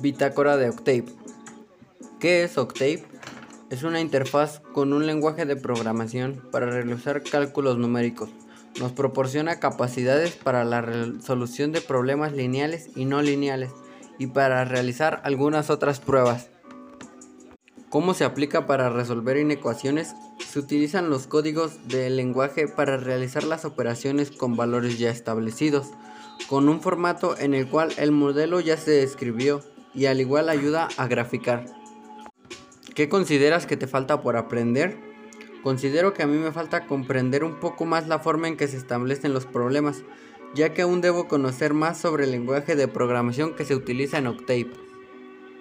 Bitácora de Octave. ¿Qué es Octave? Es una interfaz con un lenguaje de programación para realizar cálculos numéricos. Nos proporciona capacidades para la resolución de problemas lineales y no lineales y para realizar algunas otras pruebas. ¿Cómo se aplica para resolver inecuaciones? Se utilizan los códigos del lenguaje para realizar las operaciones con valores ya establecidos, con un formato en el cual el modelo ya se describió y al igual ayuda a graficar. ¿Qué consideras que te falta por aprender? Considero que a mí me falta comprender un poco más la forma en que se establecen los problemas, ya que aún debo conocer más sobre el lenguaje de programación que se utiliza en Octave.